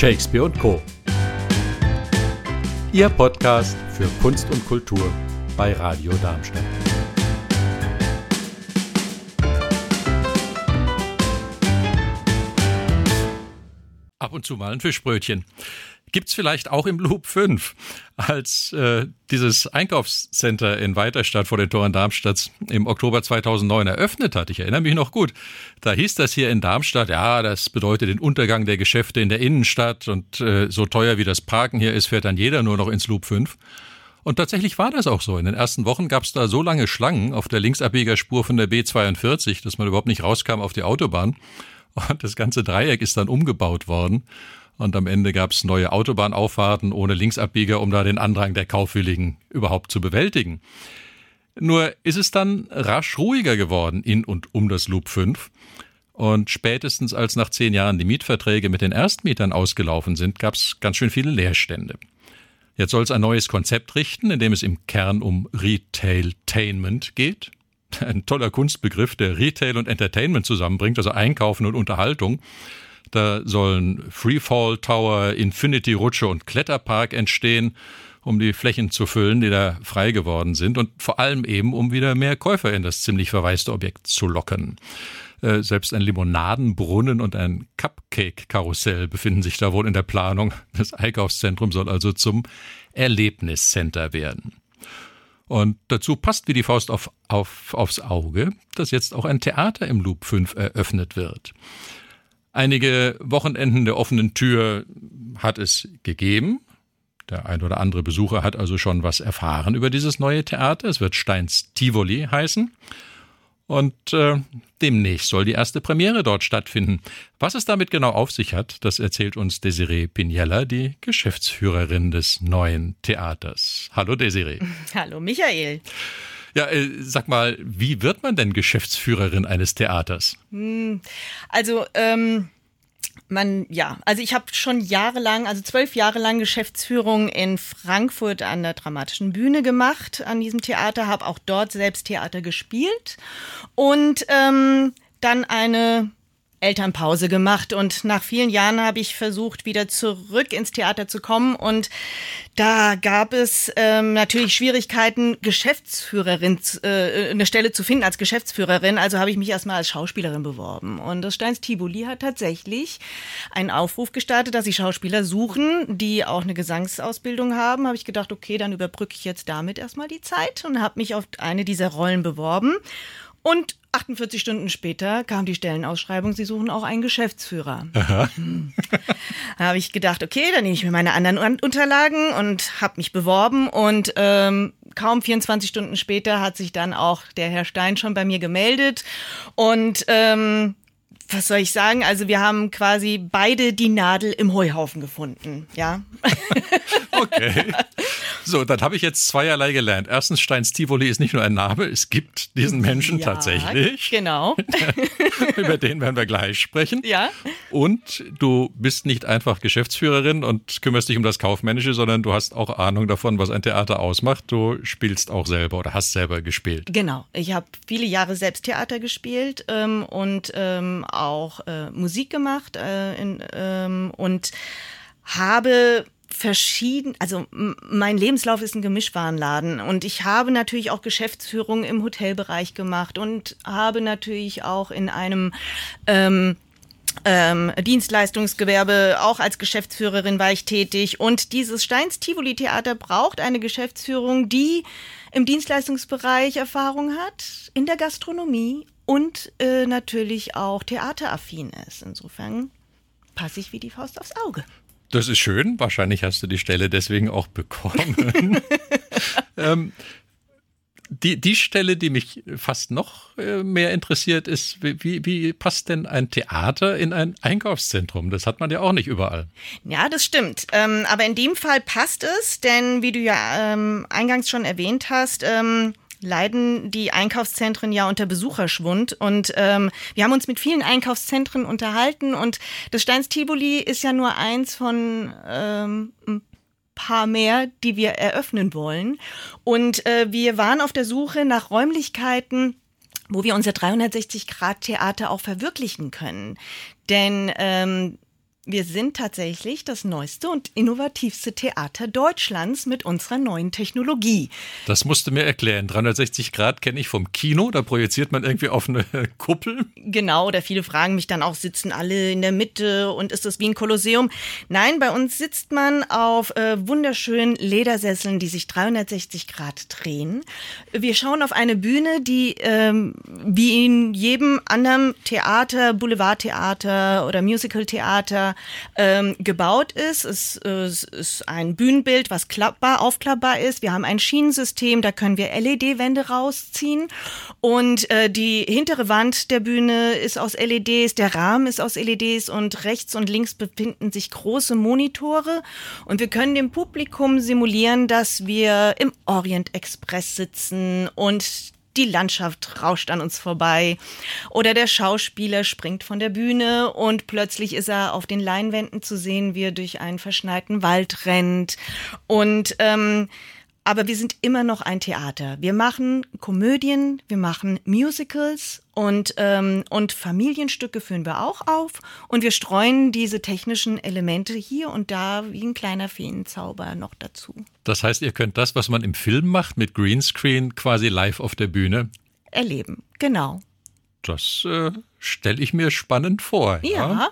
Shakespeare und Co. Ihr Podcast für Kunst und Kultur bei Radio Darmstadt. Ab und zu mal ein Fischbrötchen. Gibt's vielleicht auch im Loop 5. Als äh, dieses Einkaufscenter in Weiterstadt vor den Toren Darmstadts im Oktober 2009 eröffnet hat, ich erinnere mich noch gut, da hieß das hier in Darmstadt, ja, das bedeutet den Untergang der Geschäfte in der Innenstadt und äh, so teuer wie das Parken hier ist, fährt dann jeder nur noch ins Loop 5. Und tatsächlich war das auch so. In den ersten Wochen gab es da so lange Schlangen auf der Linksabbiegerspur von der B42, dass man überhaupt nicht rauskam auf die Autobahn. Und das ganze Dreieck ist dann umgebaut worden. Und am Ende gab es neue Autobahnauffahrten ohne Linksabbieger, um da den Andrang der Kaufwilligen überhaupt zu bewältigen. Nur ist es dann rasch ruhiger geworden in und um das Loop 5. Und spätestens als nach zehn Jahren die Mietverträge mit den Erstmietern ausgelaufen sind, gab es ganz schön viele Leerstände. Jetzt soll es ein neues Konzept richten, in dem es im Kern um Retailtainment geht. Ein toller Kunstbegriff, der Retail und Entertainment zusammenbringt, also Einkaufen und Unterhaltung. Da sollen Freefall Tower, Infinity Rutsche und Kletterpark entstehen, um die Flächen zu füllen, die da frei geworden sind und vor allem eben, um wieder mehr Käufer in das ziemlich verwaiste Objekt zu locken. Äh, selbst ein Limonadenbrunnen und ein Cupcake-Karussell befinden sich da wohl in der Planung. Das Einkaufszentrum soll also zum Erlebniscenter werden. Und dazu passt wie die Faust auf, auf, aufs Auge, dass jetzt auch ein Theater im Loop 5 eröffnet wird. Einige Wochenenden der offenen Tür hat es gegeben. Der ein oder andere Besucher hat also schon was erfahren über dieses neue Theater. Es wird Steins Tivoli heißen. Und äh, demnächst soll die erste Premiere dort stattfinden. Was es damit genau auf sich hat, das erzählt uns Desiree Pignella, die Geschäftsführerin des neuen Theaters. Hallo Desiree. Hallo Michael. Ja, äh, sag mal, wie wird man denn Geschäftsführerin eines Theaters? Hm, also, ähm, man, ja, also ich habe schon jahrelang, also zwölf Jahre lang Geschäftsführung in Frankfurt an der Dramatischen Bühne gemacht, an diesem Theater, habe auch dort selbst Theater gespielt und ähm, dann eine Elternpause gemacht und nach vielen Jahren habe ich versucht, wieder zurück ins Theater zu kommen und da gab es ähm, natürlich Schwierigkeiten, Geschäftsführerin, äh, eine Stelle zu finden als Geschäftsführerin. Also habe ich mich erstmal als Schauspielerin beworben. Und das Steins Tivoli hat tatsächlich einen Aufruf gestartet, dass sie Schauspieler suchen, die auch eine Gesangsausbildung haben. Habe ich gedacht, okay, dann überbrücke ich jetzt damit erstmal die Zeit und habe mich auf eine dieser Rollen beworben. Und 48 Stunden später kam die Stellenausschreibung, sie suchen auch einen Geschäftsführer. Aha. Hm. Da habe ich gedacht, okay, dann nehme ich mir meine anderen Unterlagen und habe mich beworben und ähm, kaum 24 Stunden später hat sich dann auch der Herr Stein schon bei mir gemeldet und ähm, was soll ich sagen? Also wir haben quasi beide die Nadel im Heuhaufen gefunden, ja. okay. So, dann habe ich jetzt zweierlei gelernt. Erstens, Steins Tivoli ist nicht nur ein Name, es gibt diesen Menschen ja, tatsächlich. Genau. Über den werden wir gleich sprechen. Ja. Und du bist nicht einfach Geschäftsführerin und kümmerst dich um das Kaufmännische, sondern du hast auch Ahnung davon, was ein Theater ausmacht. Du spielst auch selber oder hast selber gespielt. Genau. Ich habe viele Jahre selbst Theater gespielt ähm, und ähm, auch äh, Musik gemacht äh, in, ähm, und habe verschieden, also mein Lebenslauf ist ein Gemischwarenladen und ich habe natürlich auch Geschäftsführung im Hotelbereich gemacht und habe natürlich auch in einem ähm, ähm, Dienstleistungsgewerbe, auch als Geschäftsführerin war ich tätig. Und dieses Steins Tivoli Theater braucht eine Geschäftsführung, die im Dienstleistungsbereich Erfahrung hat, in der Gastronomie und äh, natürlich auch theateraffin ist. Insofern passe ich wie die Faust aufs Auge. Das ist schön. Wahrscheinlich hast du die Stelle deswegen auch bekommen. ähm, die, die Stelle, die mich fast noch äh, mehr interessiert, ist, wie, wie passt denn ein Theater in ein Einkaufszentrum? Das hat man ja auch nicht überall. Ja, das stimmt. Ähm, aber in dem Fall passt es, denn wie du ja ähm, eingangs schon erwähnt hast, ähm, leiden die Einkaufszentren ja unter Besucherschwund. Und ähm, wir haben uns mit vielen Einkaufszentren unterhalten und das Steins Tivoli ist ja nur eins von ähm, ein paar mehr, die wir eröffnen wollen. Und äh, wir waren auf der Suche nach Räumlichkeiten, wo wir unser 360-Grad-Theater auch verwirklichen können. Denn ähm, Wir sind tatsächlich das neueste und innovativste Theater Deutschlands mit unserer neuen Technologie. Das musst du mir erklären. 360 Grad kenne ich vom Kino, da projiziert man irgendwie auf eine Kuppel. Genau, oder viele fragen mich dann auch, sitzen alle in der Mitte und ist das wie ein Kolosseum? Nein, bei uns sitzt man auf äh, wunderschönen Ledersesseln, die sich 360 Grad drehen. Wir schauen auf eine Bühne, die ähm, wie in jedem anderen Theater, Boulevardtheater oder Musicaltheater ähm, gebaut ist. Es, es ist ein Bühnenbild, was klappbar, aufklappbar ist. Wir haben ein Schienensystem, da können wir LED-Wände rausziehen. Und äh, die hintere Wand der Bühne ist aus LEDs, der Rahmen ist aus LEDs und rechts und links befinden sich große Monitore. Und wir können dem Publikum simulieren, dass wir im Orient Express sitzen und die Landschaft rauscht an uns vorbei. Oder der Schauspieler springt von der Bühne und plötzlich ist er auf den Leinwänden zu sehen, wie er durch einen verschneiten Wald rennt. Und ähm, aber wir sind immer noch ein Theater. Wir machen Komödien, wir machen Musicals und, ähm, und Familienstücke führen wir auch auf. Und wir streuen diese technischen Elemente hier und da wie ein kleiner Feenzauber noch dazu. Das heißt, ihr könnt das, was man im Film macht, mit Greenscreen quasi live auf der Bühne erleben. Genau. Das äh, stelle ich mir spannend vor. ja. ja.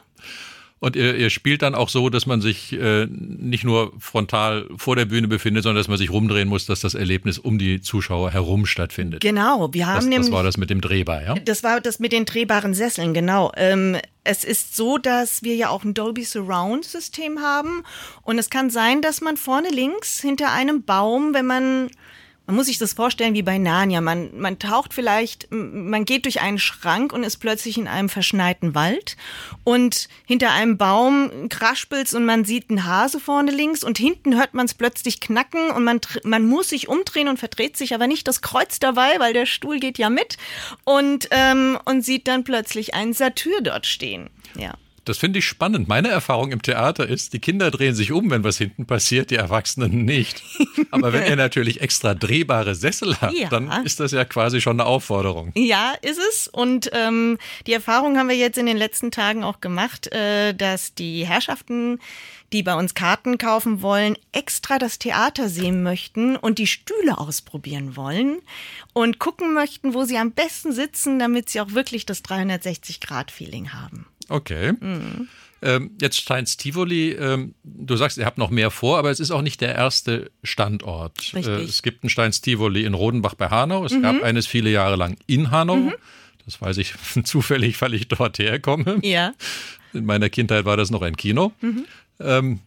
Und ihr, ihr spielt dann auch so, dass man sich äh, nicht nur frontal vor der Bühne befindet, sondern dass man sich rumdrehen muss, dass das Erlebnis um die Zuschauer herum stattfindet. Genau, wir haben das, nämlich. Das war das mit dem Drehbar, ja? Das war das mit den drehbaren Sesseln, genau. Ähm, es ist so, dass wir ja auch ein Dolby Surround System haben und es kann sein, dass man vorne links hinter einem Baum, wenn man man muss sich das vorstellen wie bei Narnia. Man, man taucht vielleicht, man geht durch einen Schrank und ist plötzlich in einem verschneiten Wald und hinter einem Baum kraspelt's und man sieht einen Hase vorne links und hinten hört man es plötzlich knacken und man, man muss sich umdrehen und verdreht sich aber nicht das Kreuz dabei, weil der Stuhl geht ja mit und, ähm, und sieht dann plötzlich einen Satyr dort stehen. Ja. Das finde ich spannend. Meine Erfahrung im Theater ist, die Kinder drehen sich um, wenn was hinten passiert, die Erwachsenen nicht. Aber wenn ihr natürlich extra drehbare Sessel habt, ja. dann ist das ja quasi schon eine Aufforderung. Ja, ist es. Und ähm, die Erfahrung haben wir jetzt in den letzten Tagen auch gemacht, äh, dass die Herrschaften die bei uns Karten kaufen wollen, extra das Theater sehen möchten und die Stühle ausprobieren wollen und gucken möchten, wo sie am besten sitzen, damit sie auch wirklich das 360-Grad-Feeling haben. Okay. Mhm. Ähm, jetzt Steins Tivoli, ähm, du sagst, ihr habt noch mehr vor, aber es ist auch nicht der erste Standort. Äh, es gibt ein Steins Tivoli in Rodenbach bei Hanau. Es mhm. gab eines viele Jahre lang in Hanau. Mhm. Das weiß ich zufällig, weil ich dort herkomme. Ja. In meiner Kindheit war das noch ein Kino. Mhm. Ähm,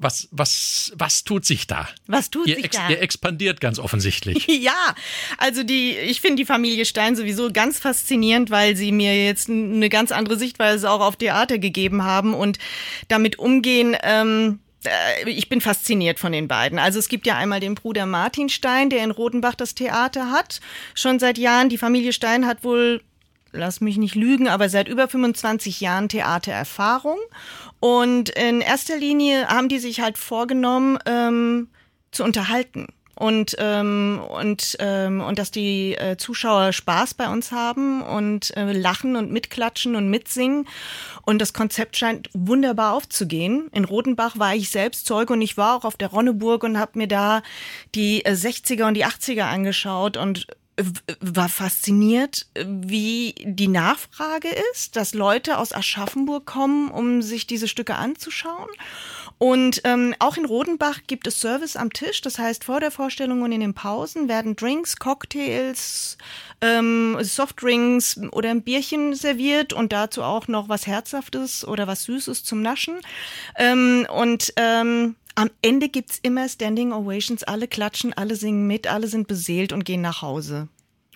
was, was, was tut sich da? Was tut ihr sich da? Ihr expandiert ganz offensichtlich. ja, also die, ich finde die Familie Stein sowieso ganz faszinierend, weil sie mir jetzt eine ganz andere Sichtweise auch auf Theater gegeben haben und damit umgehen. Ähm, äh, ich bin fasziniert von den beiden. Also es gibt ja einmal den Bruder Martin Stein, der in Rodenbach das Theater hat, schon seit Jahren. Die Familie Stein hat wohl lass mich nicht lügen, aber seit über 25 Jahren Theatererfahrung. Und in erster Linie haben die sich halt vorgenommen, ähm, zu unterhalten. Und, ähm, und, ähm, und dass die äh, Zuschauer Spaß bei uns haben und äh, lachen und mitklatschen und mitsingen. Und das Konzept scheint wunderbar aufzugehen. In Rodenbach war ich selbst Zeuge und ich war auch auf der Ronneburg und habe mir da die äh, 60er und die 80er angeschaut und war fasziniert, wie die Nachfrage ist, dass Leute aus Aschaffenburg kommen, um sich diese Stücke anzuschauen. Und ähm, auch in Rodenbach gibt es Service am Tisch. Das heißt, vor der Vorstellung und in den Pausen werden Drinks, Cocktails, ähm, Softdrinks oder ein Bierchen serviert und dazu auch noch was Herzhaftes oder was Süßes zum Naschen. Ähm, und ähm, am Ende gibt es immer Standing Ovations, alle klatschen, alle singen mit, alle sind beseelt und gehen nach Hause.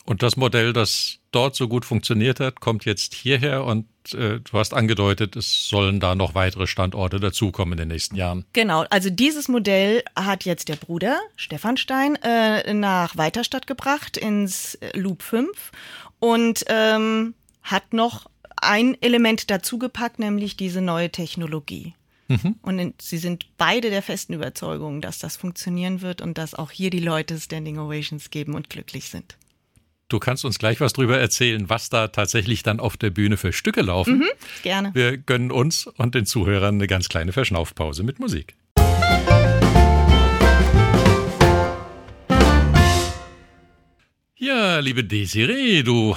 Und das Modell, das dort so gut funktioniert hat, kommt jetzt hierher und äh, du hast angedeutet, es sollen da noch weitere Standorte dazukommen in den nächsten Jahren. Genau, also dieses Modell hat jetzt der Bruder Stefan Stein äh, nach Weiterstadt gebracht ins Loop 5 und ähm, hat noch ein Element dazugepackt, nämlich diese neue Technologie. Mhm. Und sie sind beide der festen Überzeugung, dass das funktionieren wird und dass auch hier die Leute Standing Ovations geben und glücklich sind. Du kannst uns gleich was drüber erzählen, was da tatsächlich dann auf der Bühne für Stücke laufen. Mhm, gerne. Wir gönnen uns und den Zuhörern eine ganz kleine Verschnaufpause mit Musik. Ja, liebe Desiree, du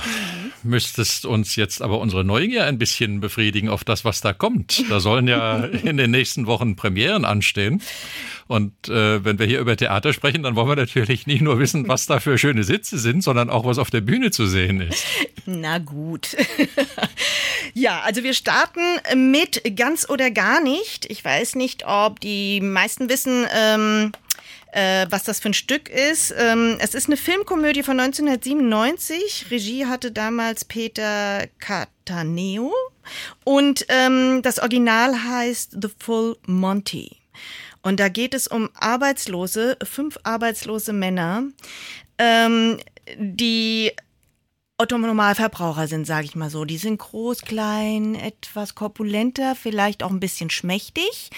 müsstest uns jetzt aber unsere Neugier ein bisschen befriedigen auf das, was da kommt. Da sollen ja in den nächsten Wochen Premieren anstehen. Und äh, wenn wir hier über Theater sprechen, dann wollen wir natürlich nicht nur wissen, was da für schöne Sitze sind, sondern auch, was auf der Bühne zu sehen ist. Na gut. ja, also wir starten mit ganz oder gar nicht. Ich weiß nicht, ob die meisten wissen, ähm, äh, was das für ein Stück ist. Ähm, es ist eine Filmkomödie von 1997. Regie hatte damals Peter Cataneo. Und ähm, das Original heißt The Full Monty. Und da geht es um Arbeitslose, fünf arbeitslose Männer, ähm, die Otto-Normalverbraucher sind, sage ich mal so. Die sind groß, klein, etwas korpulenter, vielleicht auch ein bisschen schmächtig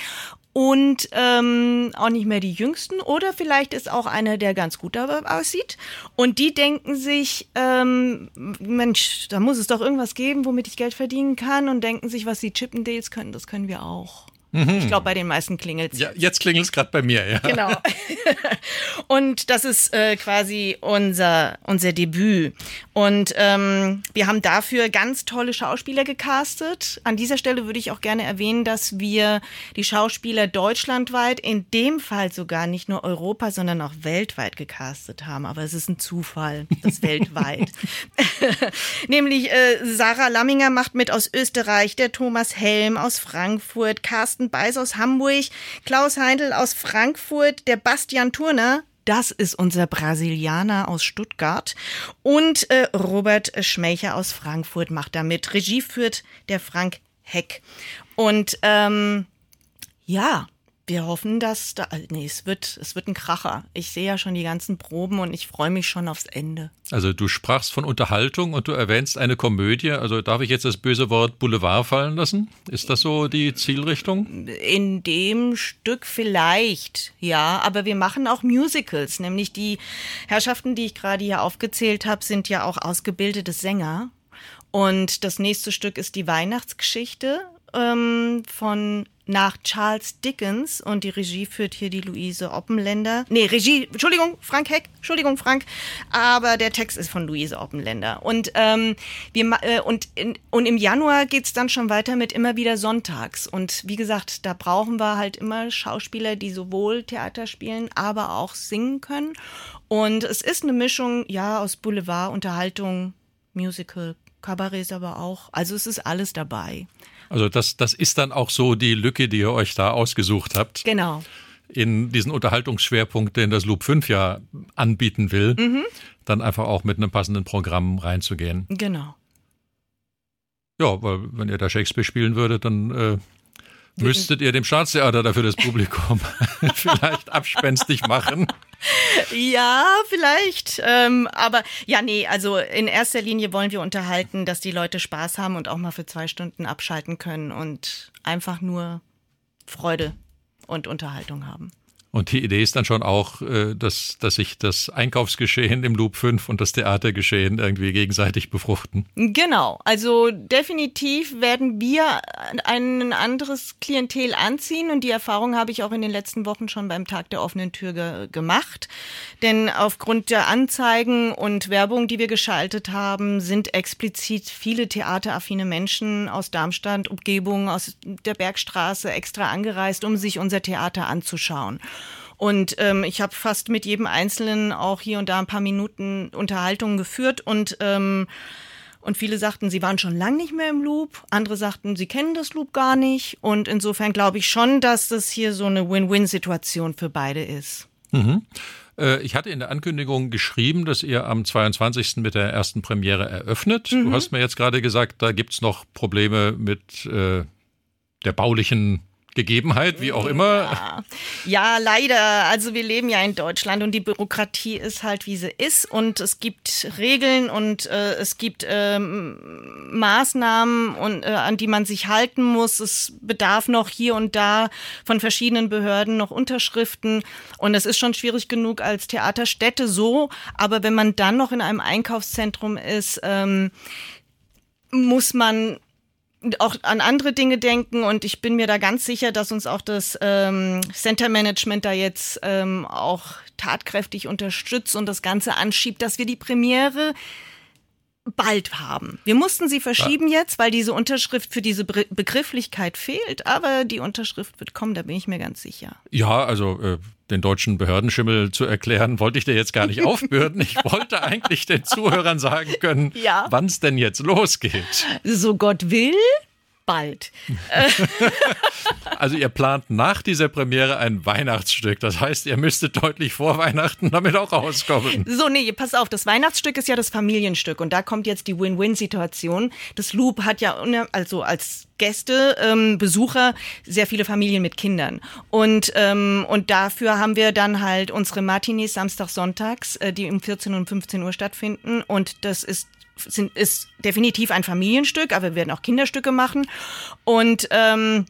und ähm, auch nicht mehr die Jüngsten. Oder vielleicht ist auch einer, der ganz gut aussieht. Und die denken sich, ähm, Mensch, da muss es doch irgendwas geben, womit ich Geld verdienen kann. Und denken sich, was die Chippendales können, das können wir auch. Mhm. Ich glaube, bei den meisten klingelt Ja, jetzt klingelt es gerade bei mir, ja. Genau. und das ist äh, quasi unser, unser Debüt. Und ähm, wir haben dafür ganz tolle Schauspieler gecastet. An dieser Stelle würde ich auch gerne erwähnen, dass wir die Schauspieler deutschlandweit, in dem Fall sogar nicht nur Europa, sondern auch weltweit gecastet haben. Aber es ist ein Zufall, das weltweit. Nämlich äh, Sarah Lamminger macht mit aus Österreich, der Thomas Helm aus Frankfurt, Carsten Carsten Beis aus Hamburg, Klaus Heindl aus Frankfurt, der Bastian Turner, das ist unser Brasilianer aus Stuttgart. Und äh, Robert Schmelcher aus Frankfurt macht damit. Regie führt der Frank Heck. Und ähm, ja, wir hoffen, dass da. Äh, nee, es wird, es wird ein Kracher. Ich sehe ja schon die ganzen Proben und ich freue mich schon aufs Ende. Also du sprachst von Unterhaltung und du erwähnst eine Komödie. Also darf ich jetzt das böse Wort Boulevard fallen lassen? Ist das so die Zielrichtung? In dem Stück vielleicht, ja. Aber wir machen auch Musicals. Nämlich die Herrschaften, die ich gerade hier aufgezählt habe, sind ja auch ausgebildete Sänger. Und das nächste Stück ist die Weihnachtsgeschichte ähm, von nach Charles Dickens und die Regie führt hier die Luise Oppenländer. Nee, Regie, Entschuldigung, Frank Heck, Entschuldigung, Frank, aber der Text ist von Luise Oppenländer. Und, ähm, wir, äh, und, in, und im Januar geht's dann schon weiter mit immer wieder sonntags. Und wie gesagt, da brauchen wir halt immer Schauspieler, die sowohl Theater spielen, aber auch singen können. Und es ist eine Mischung, ja, aus Boulevard, Unterhaltung, Musical, Kabarett aber auch. Also es ist alles dabei. Also das, das ist dann auch so die Lücke, die ihr euch da ausgesucht habt. Genau. In diesen Unterhaltungsschwerpunkt, den das Loop 5 ja anbieten will, mhm. dann einfach auch mit einem passenden Programm reinzugehen. Genau. Ja, weil wenn ihr da Shakespeare spielen würdet, dann äh, müsstet ihr dem Staatstheater dafür das Publikum vielleicht abspenstig machen. Ja, vielleicht. Ähm, aber ja, nee, also in erster Linie wollen wir unterhalten, dass die Leute Spaß haben und auch mal für zwei Stunden abschalten können und einfach nur Freude und Unterhaltung haben. Und die Idee ist dann schon auch, äh, dass, dass sich das Einkaufsgeschehen im Loop 5 und das Theatergeschehen irgendwie gegenseitig befruchten. Genau. Also definitiv werden wir ein anderes Klientel anziehen und die Erfahrung habe ich auch in den letzten Wochen schon beim Tag der offenen Tür ge gemacht. Denn aufgrund der Anzeigen und Werbung, die wir geschaltet haben, sind explizit viele theateraffine Menschen aus Darmstadt, Umgebung, aus der Bergstraße extra angereist, um sich unser Theater anzuschauen. Und ähm, ich habe fast mit jedem Einzelnen auch hier und da ein paar Minuten Unterhaltung geführt und ähm, und viele sagten, sie waren schon lange nicht mehr im Loop. Andere sagten, sie kennen das Loop gar nicht. Und insofern glaube ich schon, dass das hier so eine Win-Win-Situation für beide ist. Mhm. Äh, ich hatte in der Ankündigung geschrieben, dass ihr am 22. mit der ersten Premiere eröffnet. Mhm. Du hast mir jetzt gerade gesagt, da gibt es noch Probleme mit äh, der baulichen Gegebenheit, wie auch immer. Ja. ja, leider. Also wir leben ja in Deutschland und die Bürokratie ist halt, wie sie ist. Und es gibt Regeln und äh, es gibt ähm, Maßnahmen, und, äh, an die man sich halten muss. Es bedarf noch hier und da von verschiedenen Behörden noch Unterschriften. Und es ist schon schwierig genug als Theaterstätte so. Aber wenn man dann noch in einem Einkaufszentrum ist, ähm, muss man auch an andere Dinge denken und ich bin mir da ganz sicher, dass uns auch das ähm, Center Management da jetzt ähm, auch tatkräftig unterstützt und das Ganze anschiebt, dass wir die Premiere bald haben. Wir mussten sie verschieben ja. jetzt, weil diese Unterschrift für diese Begrifflichkeit fehlt, aber die Unterschrift wird kommen, da bin ich mir ganz sicher. Ja, also äh, den deutschen Behördenschimmel zu erklären, wollte ich dir jetzt gar nicht aufbürden. Ich wollte eigentlich den Zuhörern sagen können, ja. wann es denn jetzt losgeht. So Gott will, bald. also ihr plant nach dieser Premiere ein Weihnachtsstück. Das heißt, ihr müsstet deutlich vor Weihnachten damit auch rauskommen. So, nee, pass auf, das Weihnachtsstück ist ja das Familienstück und da kommt jetzt die Win-Win-Situation. Das Loop hat ja also als Gäste, ähm, Besucher, sehr viele Familien mit Kindern. Und, ähm, und dafür haben wir dann halt unsere Matinees Samstag, Sonntags, äh, die um 14 und 15 Uhr stattfinden. Und das ist sind, ist definitiv ein Familienstück, aber wir werden auch Kinderstücke machen. Und ähm,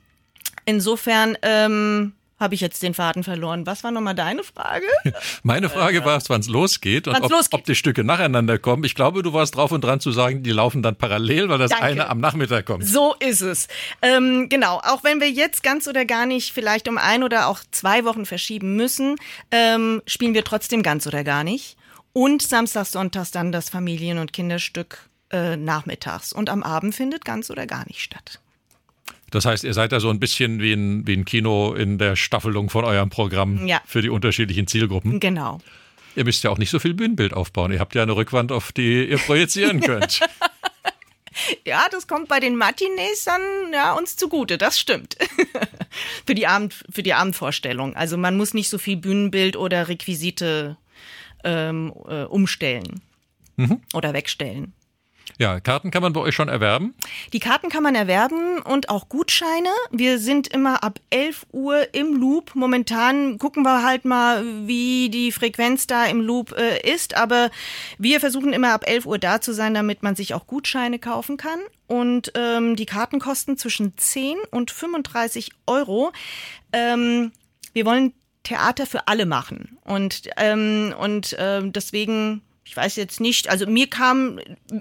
insofern ähm, habe ich jetzt den Faden verloren. Was war nochmal deine Frage? Meine Frage war, wann es losgeht und ob, losgeht. ob, die Stücke nacheinander kommen. Ich glaube, du warst drauf und dran zu sagen, die laufen dann parallel, weil das Danke. eine am Nachmittag kommt. So ist es. Ähm, genau. Auch wenn wir jetzt ganz oder gar nicht vielleicht um ein oder auch zwei Wochen verschieben müssen, ähm, spielen wir trotzdem ganz oder gar nicht. Und samstags, sonntags dann das Familien- und Kinderstück äh, nachmittags. Und am Abend findet ganz oder gar nicht statt. Das heißt, ihr seid da so ein bisschen wie ein, wie ein Kino in der Staffelung von eurem Programm ja. für die unterschiedlichen Zielgruppen. Genau. Ihr müsst ja auch nicht so viel Bühnenbild aufbauen. Ihr habt ja eine Rückwand, auf die ihr projizieren könnt. ja, das kommt bei den Matinees dann ja, uns zugute, das stimmt. für, die Abend, für die Abendvorstellung. Also man muss nicht so viel Bühnenbild oder Requisite ähm, äh, umstellen mhm. oder wegstellen. Ja, Karten kann man bei euch schon erwerben? Die Karten kann man erwerben und auch Gutscheine. Wir sind immer ab 11 Uhr im Loop. Momentan gucken wir halt mal, wie die Frequenz da im Loop äh, ist. Aber wir versuchen immer ab 11 Uhr da zu sein, damit man sich auch Gutscheine kaufen kann. Und ähm, die Karten kosten zwischen 10 und 35 Euro. Ähm, wir wollen Theater für alle machen. Und, ähm, und äh, deswegen, ich weiß jetzt nicht, also mir kam,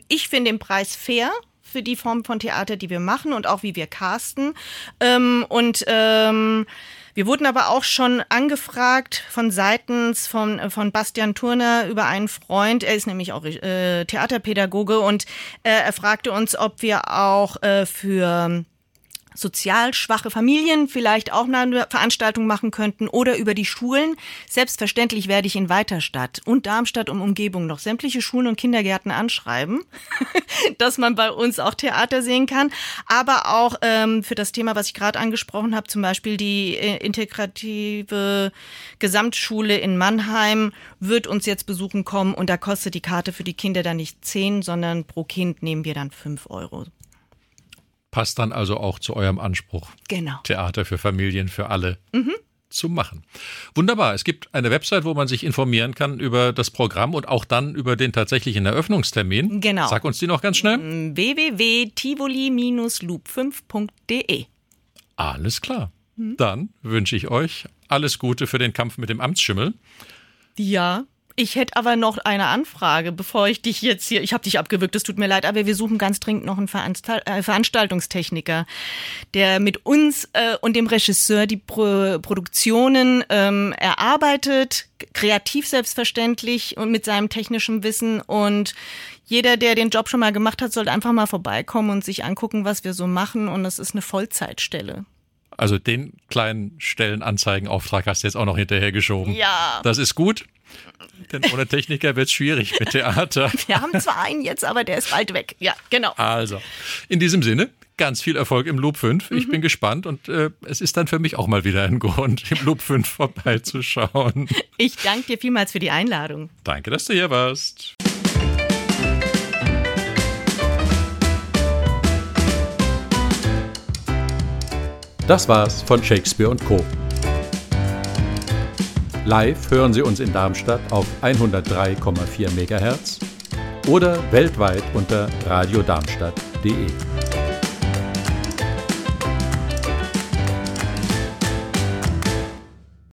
ich finde den Preis fair für die Form von Theater, die wir machen und auch wie wir casten. Ähm, und ähm, wir wurden aber auch schon angefragt von seitens von, von Bastian Turner über einen Freund. Er ist nämlich auch äh, Theaterpädagoge und äh, er fragte uns, ob wir auch äh, für sozial schwache Familien vielleicht auch eine Veranstaltung machen könnten oder über die Schulen. Selbstverständlich werde ich in Weiterstadt und Darmstadt um Umgebung noch sämtliche Schulen und Kindergärten anschreiben, dass man bei uns auch Theater sehen kann. Aber auch ähm, für das Thema, was ich gerade angesprochen habe, zum Beispiel die äh, integrative Gesamtschule in Mannheim wird uns jetzt besuchen kommen und da kostet die Karte für die Kinder dann nicht zehn, sondern pro Kind nehmen wir dann fünf Euro passt dann also auch zu eurem Anspruch. Genau. Theater für Familien, für alle. Mhm. zu machen. Wunderbar. Es gibt eine Website, wo man sich informieren kann über das Programm und auch dann über den tatsächlichen Eröffnungstermin. Genau. Sag uns die noch ganz schnell. Mm, www.tivoli-loop5.de. Alles klar. Mhm. Dann wünsche ich euch alles Gute für den Kampf mit dem Amtsschimmel. Ja, ich hätte aber noch eine Anfrage, bevor ich dich jetzt hier, ich habe dich abgewürgt, es tut mir leid, aber wir suchen ganz dringend noch einen Veranstalt, äh, Veranstaltungstechniker, der mit uns äh, und dem Regisseur die Pro Produktionen ähm, erarbeitet, kreativ selbstverständlich und mit seinem technischen Wissen und jeder, der den Job schon mal gemacht hat, sollte einfach mal vorbeikommen und sich angucken, was wir so machen und es ist eine Vollzeitstelle. Also den kleinen Stellenanzeigenauftrag hast du jetzt auch noch hinterhergeschoben. Ja. Das ist gut. Denn ohne Techniker wird es schwierig mit Theater. Wir haben zwar einen jetzt, aber der ist bald weg. Ja, genau. Also, in diesem Sinne, ganz viel Erfolg im Loop 5. Ich mhm. bin gespannt und äh, es ist dann für mich auch mal wieder ein Grund, im Loop 5 vorbeizuschauen. Ich danke dir vielmals für die Einladung. Danke, dass du hier warst. Das war's von Shakespeare Co. Live hören Sie uns in Darmstadt auf 103,4 MHz oder weltweit unter radiodarmstadt.de.